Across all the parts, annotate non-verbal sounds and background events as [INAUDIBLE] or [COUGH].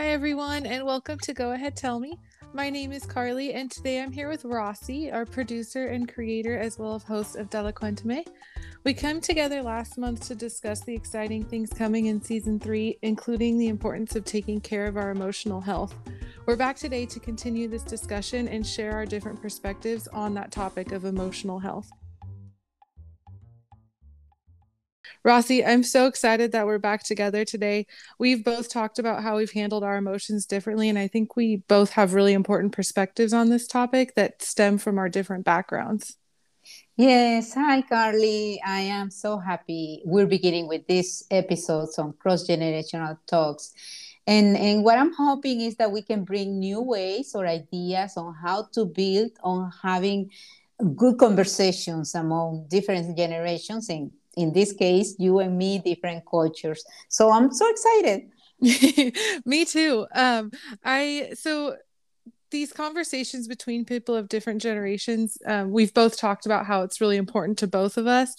Hi, everyone, and welcome to Go Ahead Tell Me. My name is Carly, and today I'm here with Rossi, our producer and creator, as well as host of Dale Cuéntame. We came together last month to discuss the exciting things coming in season three, including the importance of taking care of our emotional health. We're back today to continue this discussion and share our different perspectives on that topic of emotional health. Rossi, I'm so excited that we're back together today. We've both talked about how we've handled our emotions differently, and I think we both have really important perspectives on this topic that stem from our different backgrounds. Yes, hi Carly. I am so happy we're beginning with this episodes on cross generational talks. And, and what I'm hoping is that we can bring new ways or ideas on how to build on having good conversations among different generations and in this case, you and me, different cultures. So I'm so excited. [LAUGHS] me too. Um, I so these conversations between people of different generations, um, we've both talked about how it's really important to both of us.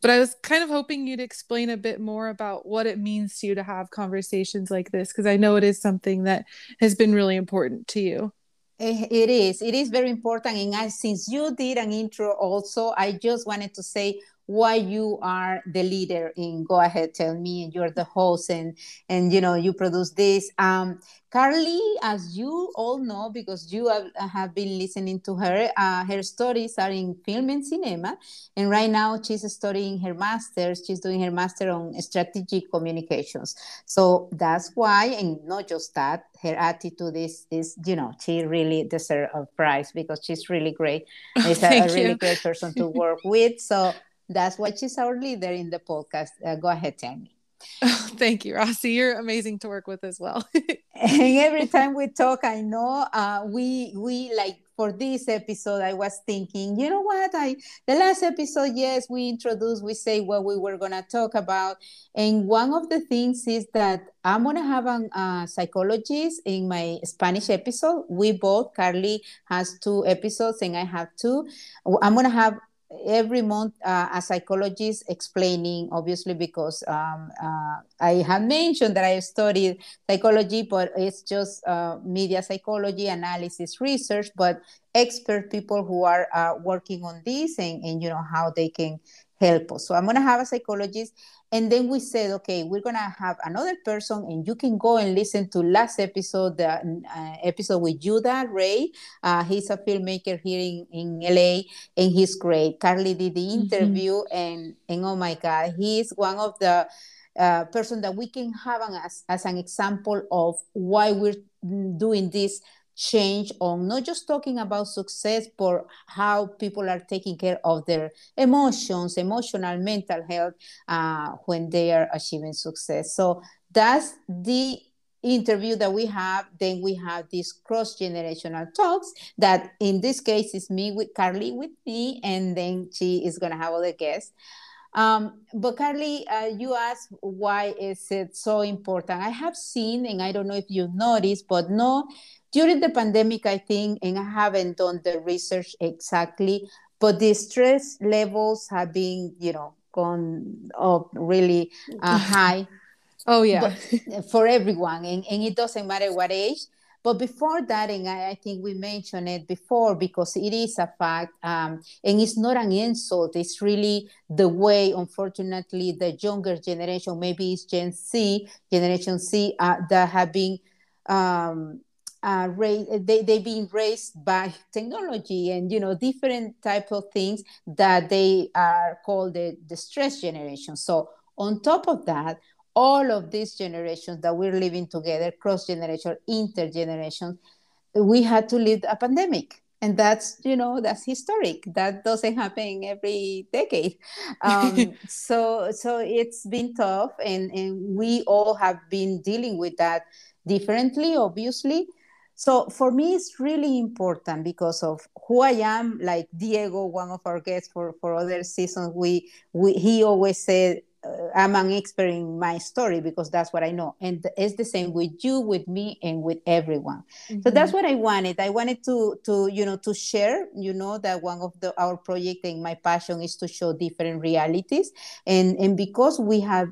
But I was kind of hoping you'd explain a bit more about what it means to you to have conversations like this, because I know it is something that has been really important to you. Eh, it is. It is very important. And I, since you did an intro also, I just wanted to say why you are the leader in go ahead tell me and you're the host and and you know you produce this. Um carly as you all know because you have, have been listening to her uh, her stories are in film and cinema and right now she's studying her master's. She's doing her master on strategic communications. So that's why and not just that her attitude is is you know she really deserves a prize because she's really great. [LAUGHS] She's a, a really great person to [LAUGHS] work with. So that's why she's our leader in the podcast. Uh, go ahead, tell me. Oh, [LAUGHS] thank you, Rossi. You're amazing to work with as well. [LAUGHS] and every time we talk, I know uh, we we like for this episode, I was thinking, you know what? I the last episode, yes, we introduced, we say what we were gonna talk about, and one of the things is that I'm gonna have a uh, psychologist in my Spanish episode. We both, Carly has two episodes, and I have two. I'm gonna have every month uh, a psychologist explaining obviously because um, uh, i have mentioned that i studied psychology but it's just uh, media psychology analysis research but expert people who are uh, working on this and, and you know how they can help us. So i'm going to have a psychologist and then we said okay we're gonna have another person and you can go and listen to last episode the uh, episode with judah ray uh, he's a filmmaker here in, in la and he's great carly did the mm-hmm. interview mm-hmm. and and oh my god he's one of the uh, person that we can have an, as, as an example of why we're doing this change on not just talking about success, but how people are taking care of their emotions, emotional, mental health uh, when they are achieving success. So that's the interview that we have. Then we have these cross generational talks that in this case is me with Carly with me, and then she is going to have other guests. Um, but Carly, uh, you asked why is it so important? I have seen, and I don't know if you noticed, but no, during the pandemic, I think, and I haven't done the research exactly, but the stress levels have been, you know, gone up really uh, [LAUGHS] high. oh yeah, for everyone, and, and it doesn't matter what age. But before that, and I, I, think we mentioned it before because it is a fact, um, and it's not an insult. It's really the way, unfortunately, the younger generation, maybe it's Gen Z, Generation C, uh, that have been um, uh, raised, they, they've been raised by technology and you know different type of things that they are called the, the stress generation so on top of that all of these generations that we're living together cross generation intergeneration we had to live a pandemic. And that's you know that's historic. That doesn't happen every decade. [LAUGHS] Um, so so it's been tough and and we all have been dealing with that differently obviously. So for me, it's really important because of who I am. Like Diego, one of our guests for, for other seasons, we, we he always said, I'm an expert in my story because that's what I know. And it's the same with you, with me, and with everyone. Mm-hmm. So that's what I wanted. I wanted to, to, you know, to share, you know, that one of the, our project and my passion is to show different realities. And, and because we have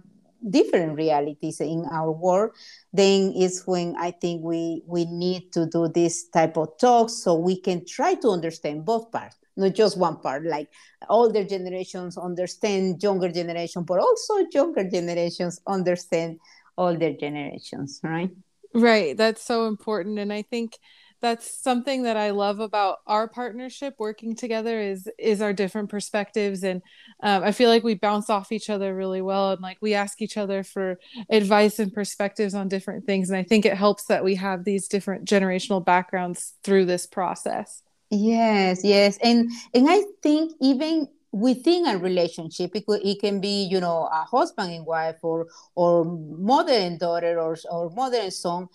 different realities in our world then is when i think we we need to do this type of talks so we can try to understand both parts not just one part like older generations understand younger generation but also younger generations understand older generations right? Right. That's so important. And i think that's something that I love about our partnership working together is is our different perspectives. And um, I feel like we bounce off each other really well. And like we ask each other for advice and perspectives on different things. And I think it helps that we have these different generational backgrounds through this process. Yes, yes, and and I think even within a relationship it, could, it can be you know a husband and wife or or mother and daughter or or mother and son.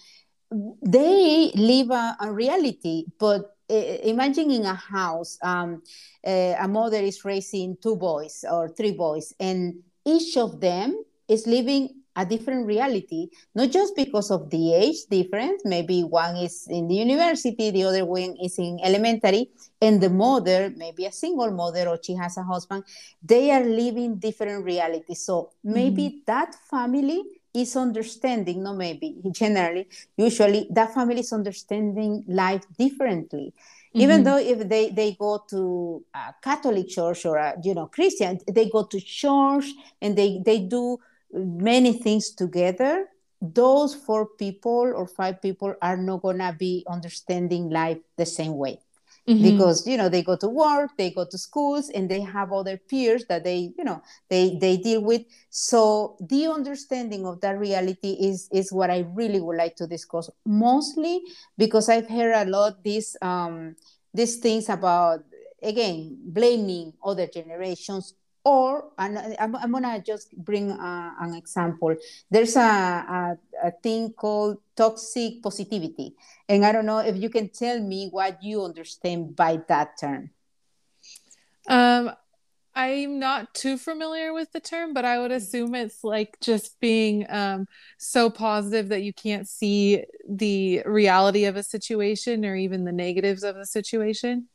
They live a, a reality, but uh, imagine in a house, um, uh, a mother is raising two boys or three boys, and each of them is living a different reality, not just because of the age difference. Maybe one is in the university, the other one is in elementary, and the mother, maybe a single mother or she has a husband, they are living different realities. So maybe mm-hmm. that family is understanding, no, maybe generally, usually that family is understanding life differently. Mm-hmm. Even though if they, they go to a Catholic church or a you know Christian, they go to church and they, they do many things together. Those four people or five people are not gonna be understanding life the same way mm-hmm. because you know they go to work they go to schools and they have other peers that they you know they they deal with so the understanding of that reality is is what i really would like to discuss mostly because i've heard a lot these um these things about again blaming other generations or and I'm, I'm gonna just bring uh, an example. There's a, a, a, thing called toxic positivity. And i don't know if you can tell me what you understand by that term? Um i'm not too familiar with the term but i would assume it's like just being um, so positive that you can't see the reality of a situation or even the negatives of a situation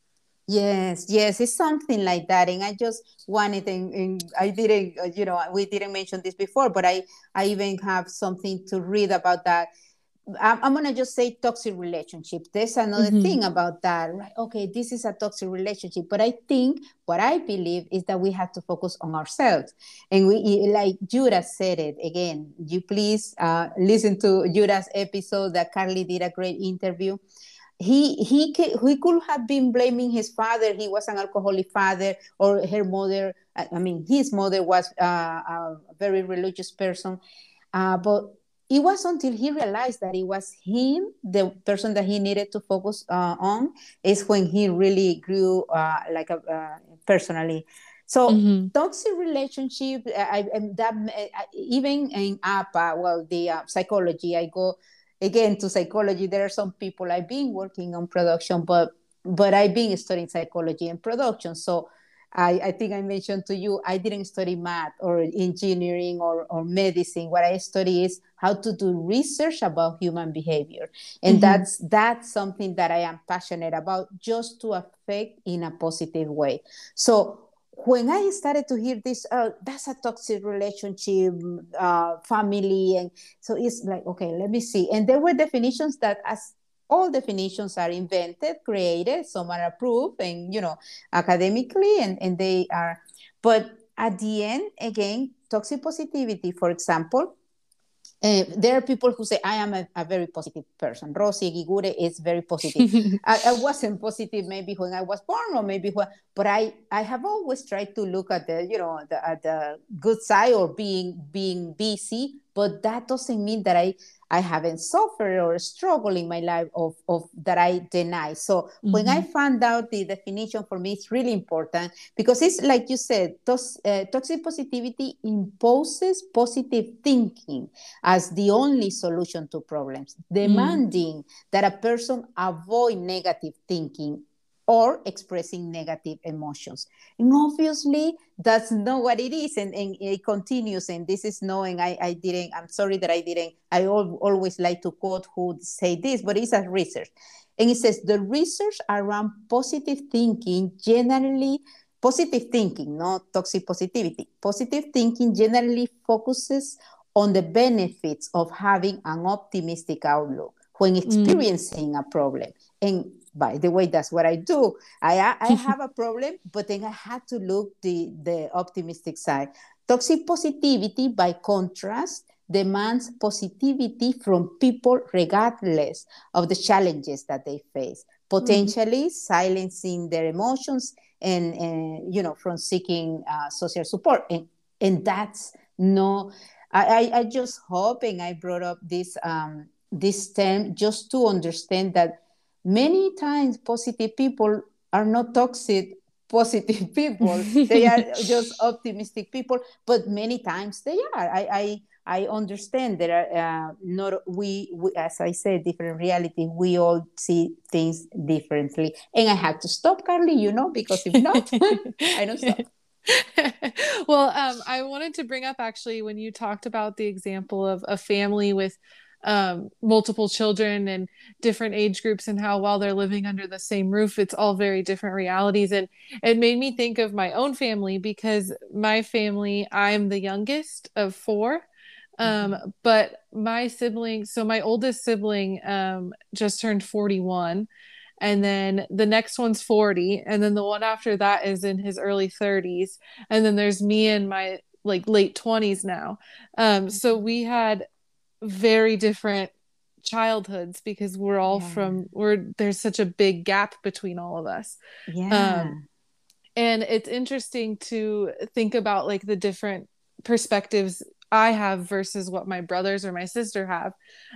Yes, yes, it's something like that. And I just wanted, and, and I didn't, uh, you know, we didn't mention this before, but I, I even have something to read about that. I'm, I'm gonna just say toxic relationship. There's another mm-hmm. thing about that, right? Okay, this is a toxic relationship, but I think what I believe is that we have to focus on ourselves. And we, like Judah said it again. You please uh, listen to Judah's episode that Carly did a great interview he he he could have been blaming his father. He was an alcoholic father or her mother. I mean his mother was uh, a very religious person. Uh, but it was until he realized that it was him the person that he needed to focus uh, on is when he really grew uh, like a, uh, personally. So mm-hmm. toxic relationship I, I, that even in APA, well the uh, psychology i go again to psychology there are some people i've been working on production but but i've been studying psychology and production so I, I think I mentioned to you, I didn't study math or engineering or, or medicine. What I study is how to do research about human behavior. And mm-hmm. that's that's something that I am passionate about just to affect in a positive way. So when I started to hear this, uh, that's a toxic relationship, uh, family, and so it's like, okay, let me see. And there were definitions that, as all definitions are invented, created, some are approved, and you know, academically, and and they are. But at the end, again, toxic positivity, for example, uh, there are people who say I am a, a very positive person. Rosie Gigure is very positive. [LAUGHS] I, I, wasn't positive maybe when I was born, or maybe when, but I I have always tried to look at the you know the, at the good side or being being busy. But that doesn't mean that I I haven't suffered or struggled in my life of, of that I deny. So mm-hmm. when I mm-hmm. found out the definition for me, it's really important because it's like you said, tos, uh, toxic positivity imposes positive thinking as the only solution to problems, mm. demanding mm. that a person avoid negative thinking or expressing negative emotions. And obviously, that's not what it is. And, and it continues. And this is knowing I, I didn't, I'm sorry that I didn't, I al- always like to quote who say this, but it's a research. And it says the research around positive thinking generally, positive thinking, not toxic positivity, positive thinking generally focuses on the benefits of having an optimistic outlook when mm. experiencing mm. a problem. And by the way, that's what I do. I, I [LAUGHS] have a problem, but then I had to look the, the optimistic side. Toxic positivity, by contrast, demands positivity from people regardless of the challenges that they face, potentially mm. silencing their emotions and, and, you know, from seeking uh, social support. And, and that's no, I, I, just hoping I brought up this, um, this term just to understand that many times positive people are not toxic [LAUGHS] positive people. They are [LAUGHS] just optimistic people but many times they are. I i, I understand there are uh, not we, we as i said different reality we all see things differently. And i have to stop carly you know because if not [LAUGHS] i don't stop. Well um, i wanted to bring up actually when you talked about the example of a family with um, multiple children and different age groups and how while they're living under the same roof it's all very different realities. And it made me think of my own family because my family i'm the youngest of four. Um, mm-hmm. but my sibling so my oldest sibling um, just turned 41 and then the next one's 40 and then the one after that is in his early 30s and then there's me in my like late 20s now. Um, so mm-hmm. we had very different childhoods because we're all yeah. from we're there's such a big gap between all of us. Yeah. Um, and it's interesting to think about like the different perspectives i have versus what my brothers or my sister have.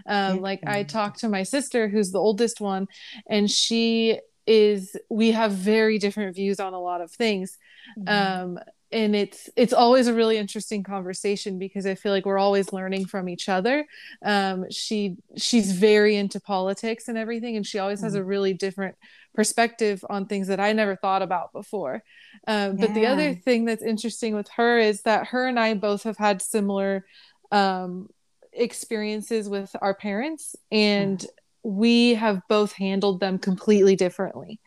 Um, like i talk to my sister who's the oldest one and she is we have very different views on a lot of things. Mm-hmm. um, and it's it's always a really interesting conversation because I feel like we're always learning from each other. Um, she she's very into politics and everything, and she always has a mm. really different perspective on things that I never thought about before. Um, yeah. But the other thing that's interesting with her is that her and I both have had similar um, experiences with our parents, and mm. we have both handled them completely differently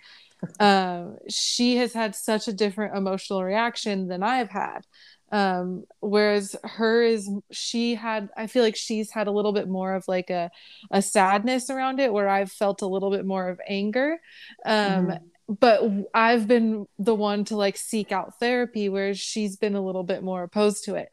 um, she has had such a different emotional reaction than I have had. Um, whereas her is she had I feel like she's had a little bit more of like a a sadness around it where I've felt a little bit more of anger. Um, mm-hmm but I've been the one to like seek out therapy, whereas she's been a little bit more opposed to it.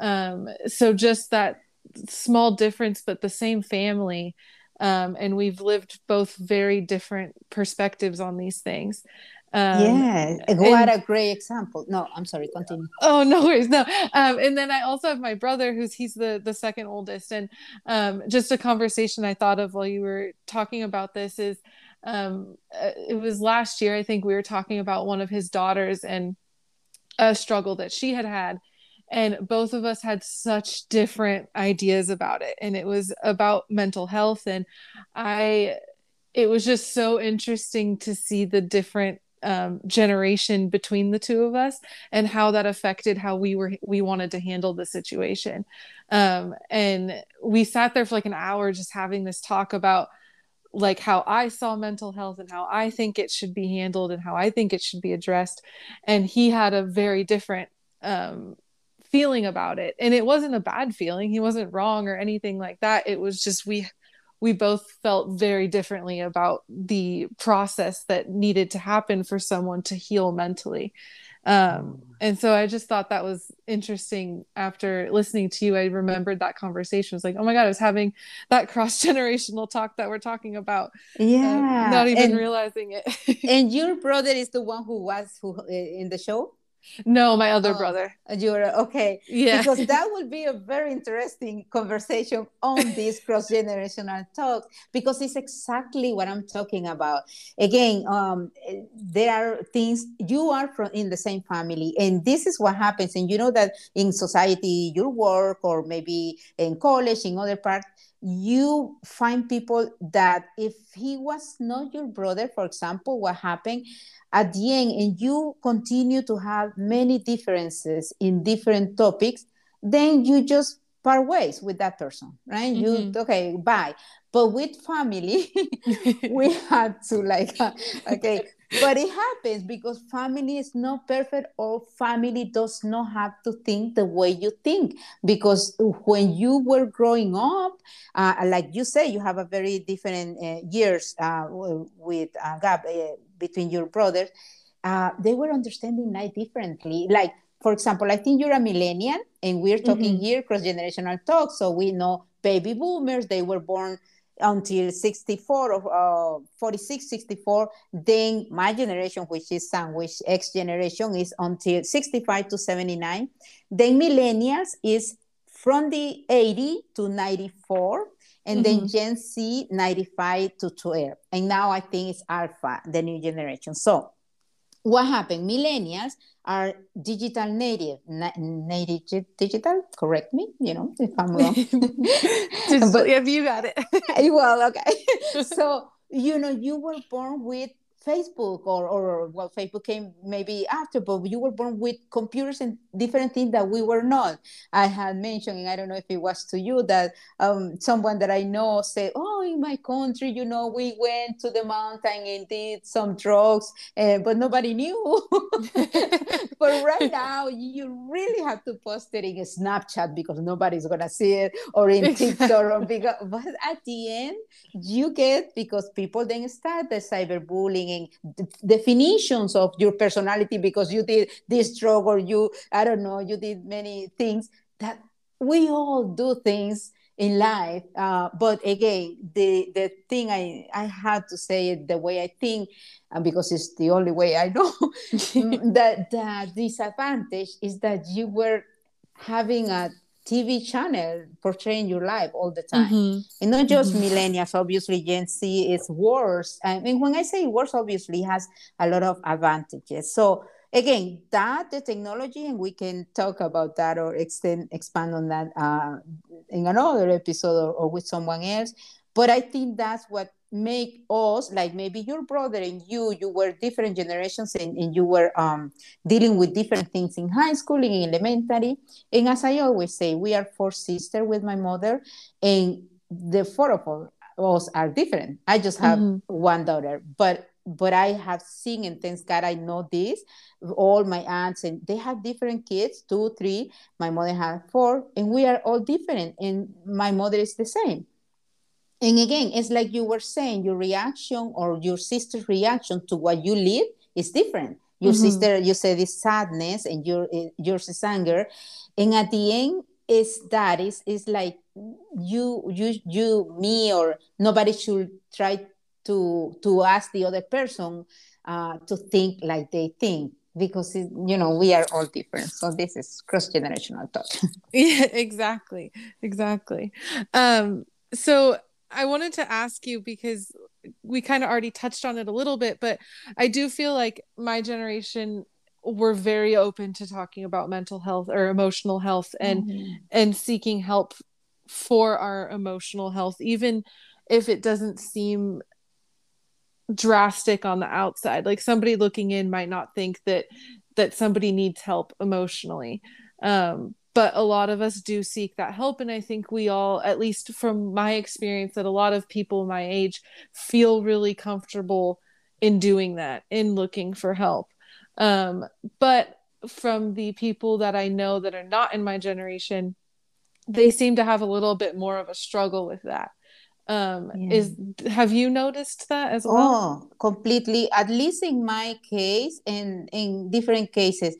Um, so just that small difference, but the same family um, and we've lived both very different perspectives on these things. Um, yeah, what and, a great example. No, I'm sorry. Continue. Oh no worries. No, um, and then I also have my brother, who's he's the the second oldest, and um, just a conversation I thought of while you were talking about this is, um, uh, it was last year. I think we were talking about one of his daughters and a struggle that she had had, and both of us had such different ideas about it. And it was about mental health. And i it was just so interesting to see the different um, generation between the two of us and how that affected how we were we wanted to handle the situation. Um, and we sat there for like an hour just having this talk about like how I saw mental health and how I think it should be handled and how I think it should be addressed. And he had a very different um, feeling about it. And it wasn't a bad feeling. He wasn't wrong or anything like that. It was just we we both felt very differently about the process that needed to happen for someone to heal mentally. Um, and so i just thought that was interesting after listening to you. I remembered that conversation. I was like oh my god i was having that [LAUGHS] cross generational talk that we're talking about um, yeah um, not even and, realizing it. [LAUGHS] and your brother is the one who was who in the show no, my other oh, brother. You're okay. Yeah. Because that [LAUGHS] would be a very interesting conversation on this cross generational talk because it's exactly what I'm talking about. Again, um, there are things you are from in the same family, and this is what happens. And you know that in society, your work or maybe in college, in other parts, you find people that if he was not your brother, for example, what happened at the end, and you continue to have many differences in different topics, then you just part ways with that person, right? Mm-hmm. You okay, bye. But with family, [LAUGHS] we [LAUGHS] had to like, okay, [LAUGHS] but it happens because family is not perfect or family does not have to think the way you think. Because when you were growing up uh, like you say you have a very different uh, years uh, with uh, gap uh, between your brothers. Uh, they were understanding life differently. Like for example i think you're a millennial and we're talking mm-hmm. here cross generational talk. So we know baby boomers they were born until 64 or uh, 46 64 then my generation which is sandwich x generation is until 65 to 79 then millennials is from the 80 to 94 and mm-hmm. then gen z 95 to 12 and now i think it's alpha the new generation. So what happened? Millennials are digital native na- native digital correct me you know if i'm wrong. [LAUGHS] But if you got it. [LAUGHS] Well okay. [LAUGHS] So you know you were born with Facebook or, or well, Facebook came maybe after, but you were born with computers and different things that we were not. I had mentioned, and I don't know if it was to you, that um, someone that I know said, Oh, in my country, you know, we went to the mountain and did some drugs, uh, but nobody knew. [LAUGHS] but right [LAUGHS] now, you really have to post it in Snapchat because nobody's going to see it or in TikTok. or [LAUGHS] because, but at the end, you get because people then start the cyberbullying definitions of your personality because you did this drug or you i don't know you did many things that we all do things in life uh, but again the the thing i i had to say it the way i think and because it's the only way i know [LAUGHS] [LAUGHS] that the disadvantage is that you were having a TV channel portraying your life all the time. Mm-hmm. And not just mm-hmm. millennials, obviously, Gen Z is worse. I mean, when I say worse, obviously, has a lot of advantages. So, again, that the technology, and we can talk about that or extend, expand on that uh, in another episode or, or with someone else. But I think that's what make us like maybe your brother and you you were different generations and, and you were um, dealing with different things in high school in elementary. And as i always say we are four sisters with my mother and the four of us are different. I just have mm-hmm. one daughter but but i have seen and thanks god i know this. All my aunts and they have different kids two three. My mother had four and we are all different and my mother is the same and again, it's like you were saying, your reaction or your sister's reaction to what you live is different. Your mm-hmm. sister, you said, is sadness, and your eh, yours is anger, and at the end, is that is is like you you you me or nobody should try to to ask the other person uh, to think like they think because it, you know we are all different so this is cross generational talk [LAUGHS] yeah exactly exactly um so I wanted to ask you because we kind of already touched on it a little bit, but I do feel like my generation were very open to talking about mental health or emotional health and mm-hmm. and seeking help for our emotional health even if it doesn't seem drastic on the outside like somebody looking in might not think that that somebody needs help emotionally um but a lot of us do seek that help. And i think we all at least from my experience that a lot of people my age feel really comfortable in doing that in looking for help. Um, but from the people that i know that are not in my generation they seem to have a little bit more of a struggle with that. Um yeah. is have you noticed that as well? Oh completely. At least in my case and in different cases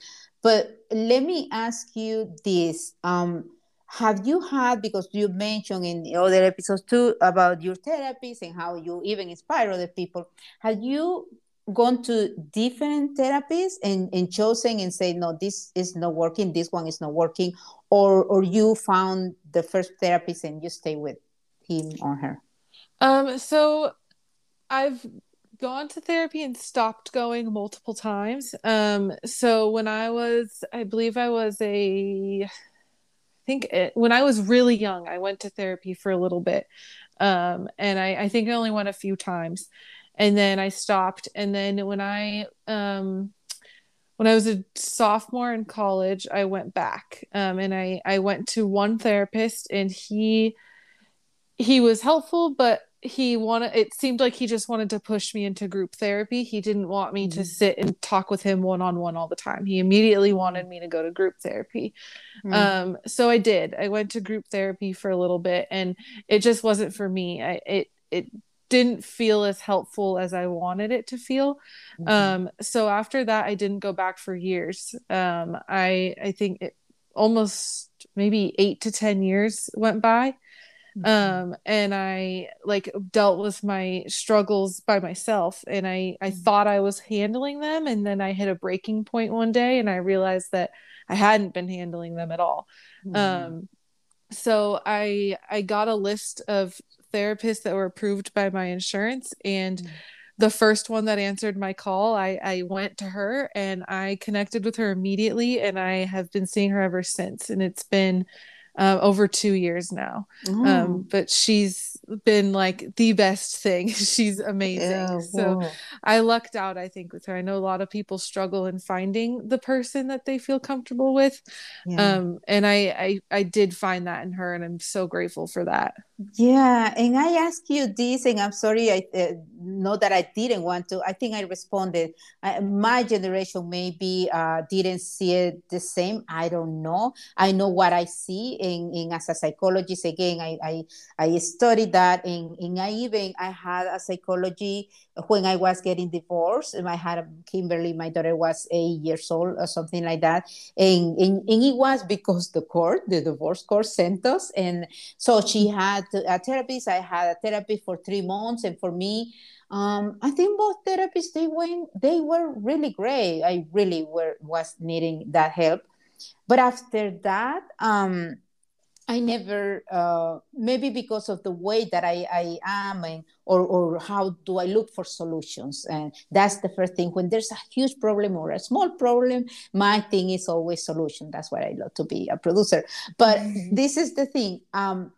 but let me ask you this. Um, have you had, because you mentioned in the other episodes too about your therapies and how you even inspire other people, have you gone to different therapies and, and chosen and say, no, this is not working, this one is not working, or, or you found the first therapist and you stay with him or her? Um, so I've gone to therapy and stopped going multiple times. Um, so when I was, I believe I was a, I think it, when I was really young, I went to therapy for a little bit. Um, and I, I think I only went a few times and then I stopped. And then when I, um, when I was a sophomore in college, I went back um, and I I went to one therapist and he he was helpful, but he wanted it seemed like he just wanted to push me into group therapy. He didn't want me mm-hmm. to sit and talk with him one on one all the time. He immediately wanted me to go to group therapy. Mm-hmm. Um, so I did. I went to group therapy for a little bit and it just wasn't for me. I it it didn't feel as helpful as I wanted it to feel. Mm-hmm. Um, so after that, I didn't go back for years. Um, I I think it, almost maybe eight to ten years went by, mm-hmm. Um, and I like dealt with my struggles by myself. And I I mm-hmm. thought I was handling them, and then I hit a breaking point one day, and I realized that I hadn't been handling them at all. Mm-hmm. Um, so I I got a list of therapists that were approved by my insurance and mm-hmm. the first one that answered my call I, I went to her and i connected with her immediately and i have been seeing her ever since and it's been uh, over two years now. Mm. Um, but she's been like the best thing. [LAUGHS] she's amazing. Yeah, so I lucked out, I think, with her. I know a lot of people struggle in finding the person that they feel comfortable with. Yeah. Um, and I, I, I did find that in her, and I'm so grateful for that. Yeah, and I ask you this, and I'm sorry, I uh, know that I didn't want to. I think I responded. Uh, my generation maybe uh, didn't see it the same. I don't know. I know what I see in, in as a psychologist again i i, I studied that in, and i even i had a psychology when i was getting divorced and i had a, kimberly my daughter was eight years old or something like that and, and, and it was because the court the divorce court sent us and so she had a therapist i had a therapy for three months and for me um, I think both therapists they went they were really great. I really were was needing that help. But after that, um, I never, uh, maybe because of the way that I, I am and, or, or how do I look for solutions. And that's the first thing. When there's a huge problem or a small problem, my thing is always solution. That's why I love to be a producer. But mm-hmm. this is the thing. Um,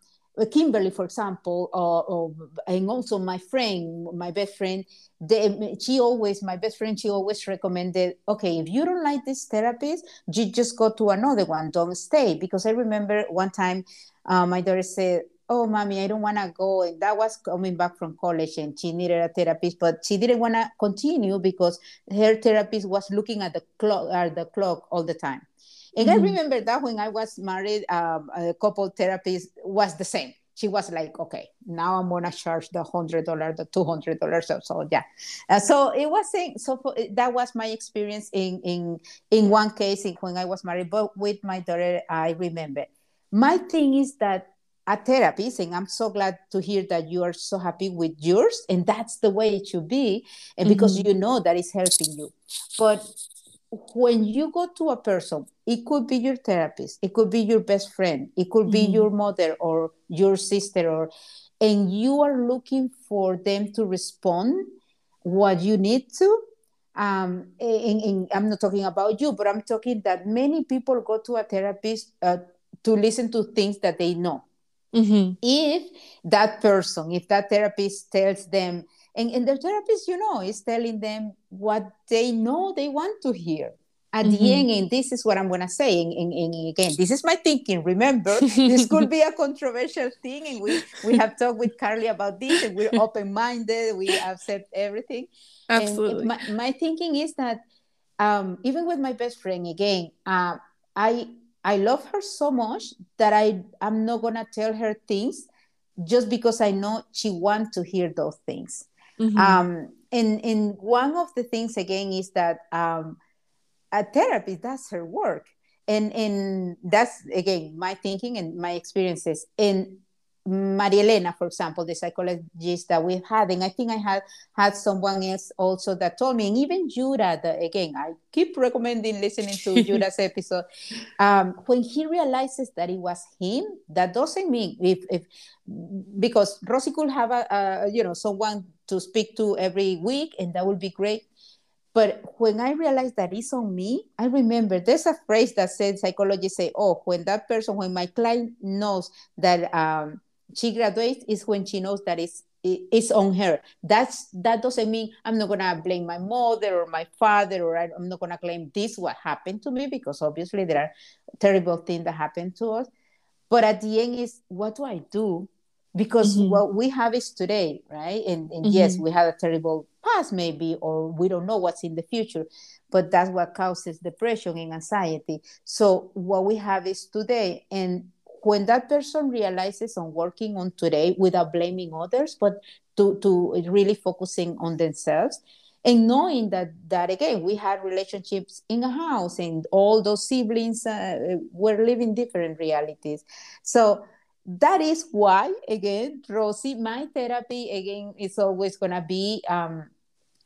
Kimberly, for example, uh, and also my friend, my best friend, they, she always, my best friend, she always recommended, okay, if you don't like this therapist, you just go to another one, don't stay. Because I remember one time uh, my daughter said, oh, mommy, I don't want to go. And that was coming back from college and she needed a therapist, but she didn't want to continue because her therapist was looking at the clock, at the clock all the time. And mm-hmm. I remember that when I was married, um, a couple therapist was the same. She was like, okay, now I'm gonna charge the hundred dollar, the two hundred dollars. So, so yeah, uh, so it was saying, so for, that was my experience in in in one case in when I was married, but with my daughter, I remember. My thing is that a therapist, and I'm so glad to hear that you are so happy with yours, and that's the way it should be, and because mm-hmm. you know that is helping you. But when you go to a person, it could be your therapist, it could be your best friend, it could be mm-hmm. your mother or your sister, or and you are looking for them to respond what you need to. Um, and, and I'm not talking about you, but I'm talking that many people go to a therapist uh, to listen to things that they know. Mm-hmm. If that person, if that therapist tells them, and, and the therapist, you know, is telling them what they know they want to hear. At mm-hmm. the end, and this is what I'm going to say, and, and, and, again, this is my thinking. Remember, [LAUGHS] this could be a controversial thing, and we, we have talked with Carly about this, and we're open minded, we accept everything. Absolutely. My, my, thinking is that um, even with my best friend, again, uh, I I love her so much that I I'm not gonna tell her things just because I know she wants to hear those things. Mm-hmm. Um, and, and one of the things again is that um, a therapist does her work. And, and that's again my thinking and my experiences. And Maria Elena, for example, the psychologist that we've had, and I think I had had someone else also that told me, and even Judah, the, again, I keep recommending listening to [LAUGHS] Judah's episode. Um, when he realizes that it was him, that doesn't mean if, if because Rosie could have a, a you know someone to speak to every week, and that would be great. But when I realized that it's on me, I remember there's a phrase that said psychologists say, "Oh, when that person, when my client knows that." Um, she graduates is when she knows that it's it's on her. That's that doesn't mean I'm not gonna blame my mother or my father or I'm not gonna claim this what happened to me because obviously there are terrible things that happen to us. But at the end is what do I do? Because mm-hmm. what we have is today, right? And, and mm-hmm. yes, we have a terrible past maybe, or we don't know what's in the future, but that's what causes depression and anxiety. So what we have is today, and when that person realizes on working on today without blaming others but to, to really focusing on themselves and knowing that that again we had relationships in a house and all those siblings uh, were living different realities so that is why again rosie my therapy again is always to be um,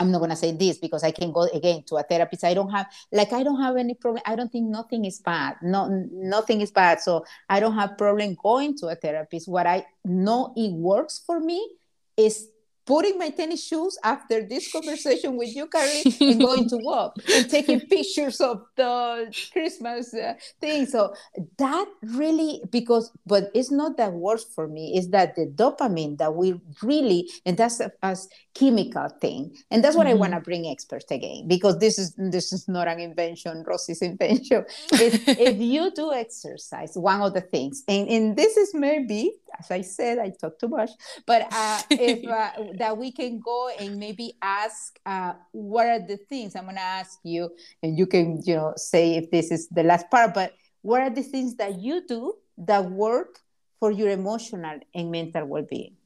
I'm not gonna say this because I can go again to a therapist. I don't have like I don't have any problem. I don't think nothing is bad. No, nothing is bad. So I don't have problem going to a therapist. What I know it works for me is putting my tennis shoes after this conversation with you, Carly, and going to [LAUGHS] walk and taking pictures of the Christmas uh, thing. So that really, because, but it's not that worse for me. It's that the dopamine that we really, and that's a, a chemical thing, and that's what mm-hmm. I want to bring experts again because this is this is not an invention, Rosie's invention. if you do exercise, one of the things, and and this is maybe as I said, I talk too much, but uh, if uh, that we can go and maybe ask uh, what are the things I'm going to ask you, and you can you know say if this is the last part, but what are the things that you do that work for your emotional and mental well-being?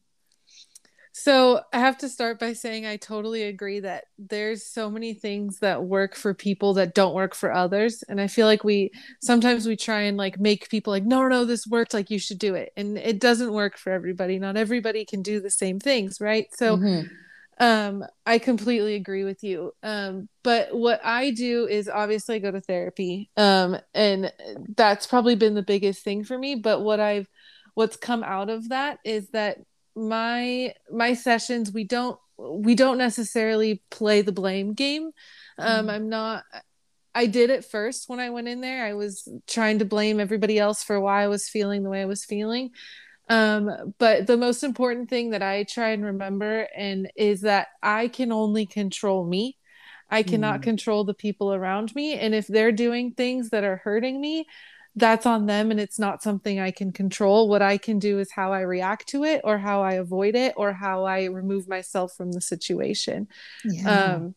So I have to start by saying I totally agree that there's so many things that work for people that don't work for others. And I feel like we sometimes we try and like make people like, no, no, this worked, like you should do it. And it doesn't work for everybody. Not everybody can do the same things, right? So mm-hmm. um I completely agree with you. Um, but what I do is obviously I go to therapy. Um, and that's probably been the biggest thing for me. But what I've what's come out of that is that my my sessions we don't we don't necessarily play the blame game. Um mm. i'm not i did it first when i went in there. I was trying to blame everybody else for why i was feeling the way i was feeling. Um but the most important thing that i try and remember and is that i can only control me. I cannot mm. control the people around me. And if they're doing things that are hurting me that's on them and it's not something I can control. What I can do is how I react to it or how I avoid it or how I remove myself from the situation. Yeah. Um,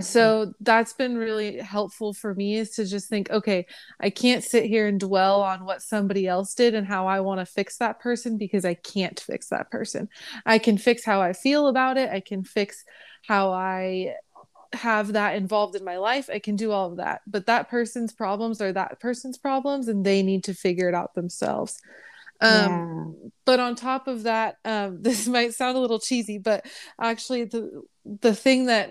so that's been really helpful for me is to just think, okay, I can't sit here and dwell on what somebody else did and how I want to fix that person because I can't fix that person. I can fix how I feel about it. I can fix how I have that involved in my life i can do all of that but that person's problems are that person's problems and they need to figure it out themselves um, yeah. but on top of that um, [LAUGHS] this might sound a little cheesy but actually the the thing that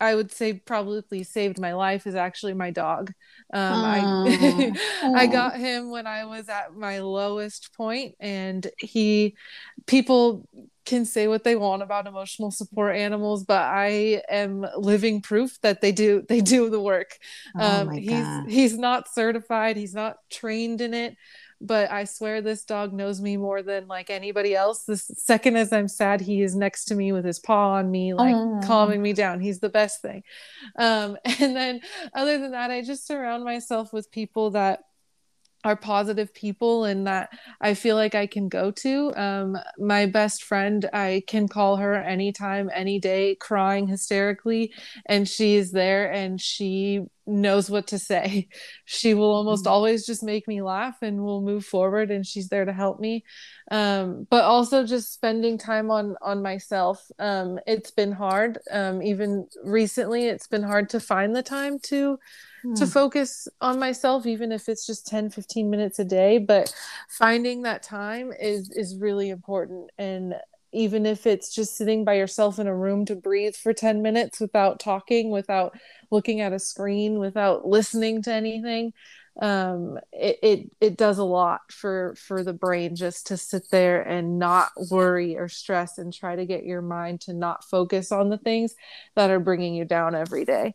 I would say probably saved my life is actually my dog. Um, I [LAUGHS] I got him when I was at my lowest point, and he people can say what they want about emotional support animals, but I am living proof that they do they do the work. Oh um, he's God. he's not certified, he's not trained in it, but I swear this dog knows me more than like anybody else. The second as I'm sad, he is next to me with his paw on me, like oh. calming me down. He's the best thing. Um, [LAUGHS] and then other than that, I just surround myself with people that are positive people and that I feel like I can go to. Um, my best friend, I can call her anytime, any day, crying hysterically, and she's there and she knows what to say. [LAUGHS] She will almost mm-hmm. always just make me laugh and we'll move forward and she's there to help me. Um, but also just spending time on on myself. Um, it's been hard. Um, even recently it's been hard to find the time to to hmm. focus on myself even if it's just 10 15 minutes a day but finding that time is is really important and even if it's just sitting by yourself in a room to breathe for 10 minutes without talking without looking at a screen without listening to anything um, it, it it does a lot for for the brain just to sit there and not worry or stress and try to get your mind to not focus on the things that are bringing you down every day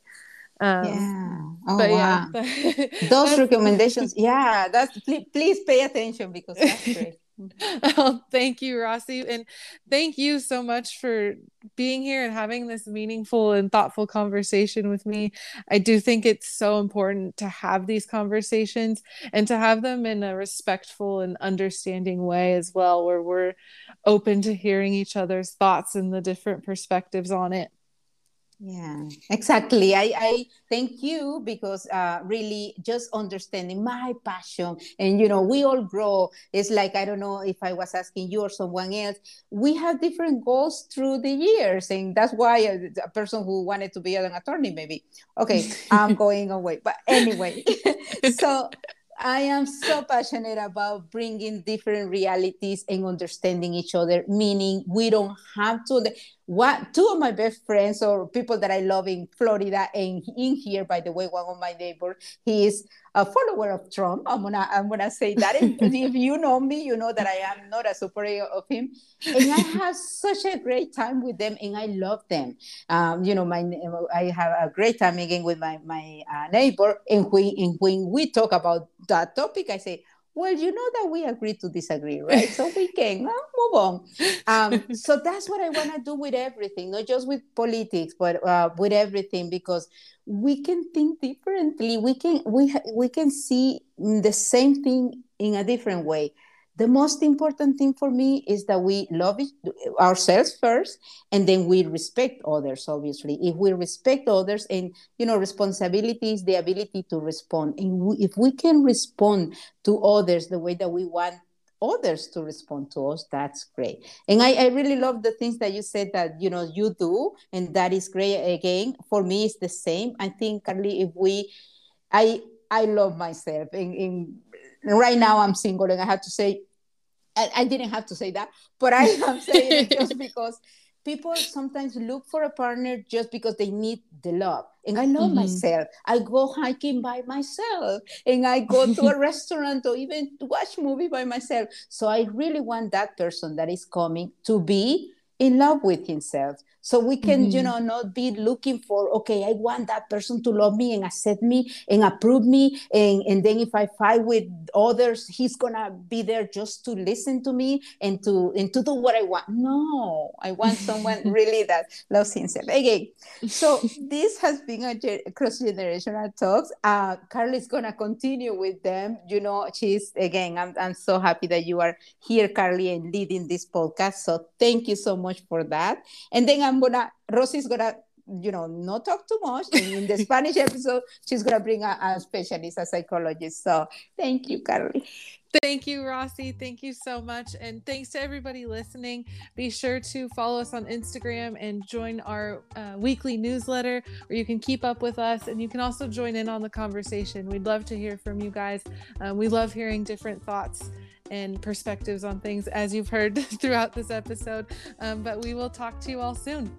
um, yeah. Oh, but wow. yeah. [LAUGHS] [LAUGHS] Those recommendations. [LAUGHS] Yeah. That's please, please pay attention because that's great. Oh, thank you, Rossi. And thank you so much for being here and having this meaningful and thoughtful conversation with me. I do think it's so important to have these conversations and to have them in a respectful and understanding way as well, where we're open to hearing each other's thoughts and the different perspectives on it yeah exactly. I i thank you because uh really just understanding my passion. And you know we all grow. It's like i don't know if i was asking you or someone else we have different goals through the years. And that's why a, a person who wanted to be an attorney maybe. Okay i'm [LAUGHS] going away. But anyway [LAUGHS] so I am so passionate about bringing different realities and understanding each other, meaning we don't have to. What two of my best friends or people that I love in Florida and in here, by the way, one of my neighbors, he is a follower of Trump. I'm gonna I'm gonna say that. [LAUGHS] if you know me, you know that I am not a supporter of him, and I have such a great time with them, and I love them. Um, you know, my I have a great time again with my my uh, neighbor, and when and when we talk about that topic, I say, well, you know that we agree to disagree, right? So we can uh, move on. Um, so that's what I want to do with everything, not just with politics, but uh, with everything, because we can think differently. We can we we can see the same thing in a different way the most important thing for me is that we love ourselves first and then we respect others obviously. If we respect others and you know responsibility is the ability to respond. And we, if we can respond to others the way that we want others to respond to us that's great. And I, I really love the things that you said that you know you do and that is great. Again for me it's the same. I think carly if we i i love myself in, in right now I'm single and I have to say, I, I didn't have to say that, but I [LAUGHS] am saying it just because people sometimes look for a partner just because they need the love. And I love mm-hmm. myself. I go hiking by myself and I go to a [LAUGHS] restaurant or even watch movie by myself. So I really want that person that is coming to be in love with himself. So we can mm-hmm. you know not be looking for okay i want that person to love me and accept me and approve me. And and then if i fight with others he's gonna be there just to listen to me and to and to do what i want. No i want someone [LAUGHS] really that loves himself. Again so this has been a cross generational talks. Uh carly's gonna continue with them. You know she's again I'm, I'm so happy that you are here carly and leading this podcast. So thank you so much for that. And then i'm I'm gonna Rosie's gonna you know not talk too much. And in the [LAUGHS] spanish episode she's gonna bring a, a specialist a psychologist. So thank you carly Thank you, Rossi. Thank you so much. And thanks to everybody listening. Be sure to follow us on Instagram and join our uh, weekly newsletter where you can keep up with us and you can also join in on the conversation. We'd love to hear from you guys. Um, we love hearing different thoughts and perspectives on things, as you've heard [LAUGHS] throughout this episode. Um, but we will talk to you all soon.